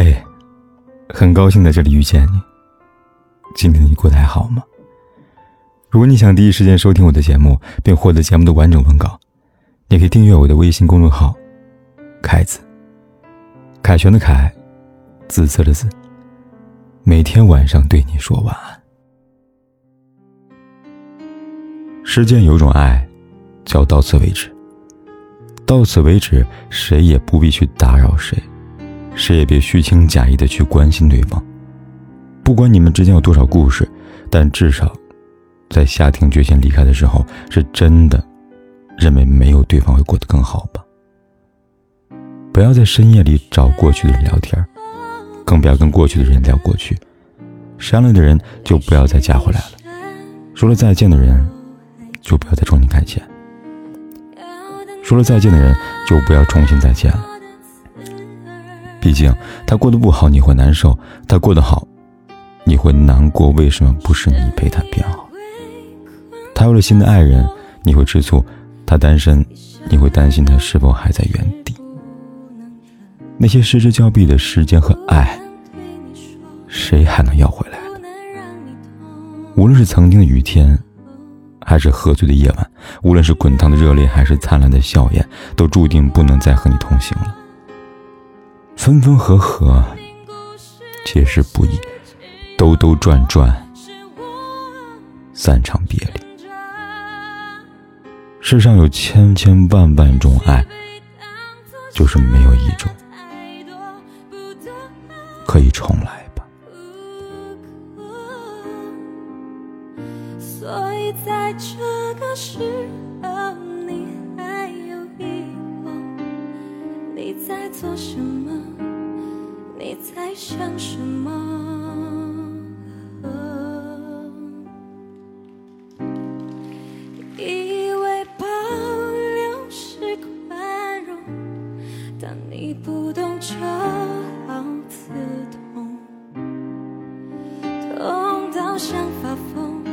嘿，很高兴在这里遇见你。今天你过得还好吗？如果你想第一时间收听我的节目，并获得节目的完整文稿，你可以订阅我的微信公众号“凯子”。凯旋的凯，紫色的紫。每天晚上对你说晚安。世间有种爱，叫到此为止。到此为止，谁也不必去打扰谁。谁也别虚情假意的去关心对方。不管你们之间有多少故事，但至少，在下定决心离开的时候，是真的认为没有对方会过得更好吧。不要在深夜里找过去的人聊天，更不要跟过去的人聊过去。删了的人就不要再加回来了。说了再见的人，就不要再重新开启。说了再见的人，就不要重新再见了。毕竟他过得不好，你会难受；他过得好，你会难过。为什么不是你陪他变好？他有了新的爱人，你会吃醋；他单身，你会担心他是否还在原地。那些失之交臂的时间和爱，谁还能要回来呢？无论是曾经的雨天，还是喝醉的夜晚；无论是滚烫的热恋，还是灿烂的笑颜，都注定不能再和你同行了。分分合合，皆是不易；兜兜转转，散场别离。世上有千千万万种爱，就是没有一种可以重来吧。所以在这个时候，在做什么？你在想什么？以为保留是宽容，当你不懂就好刺痛，痛到想发疯，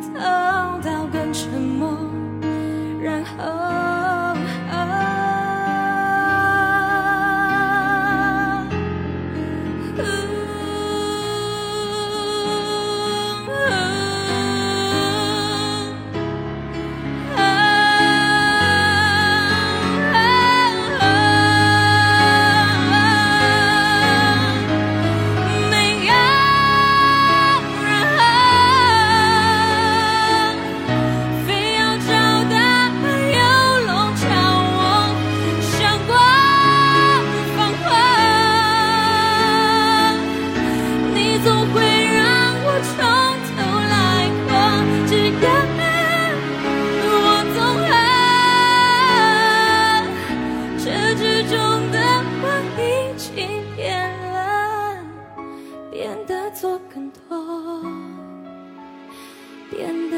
痛到更沉默，然后。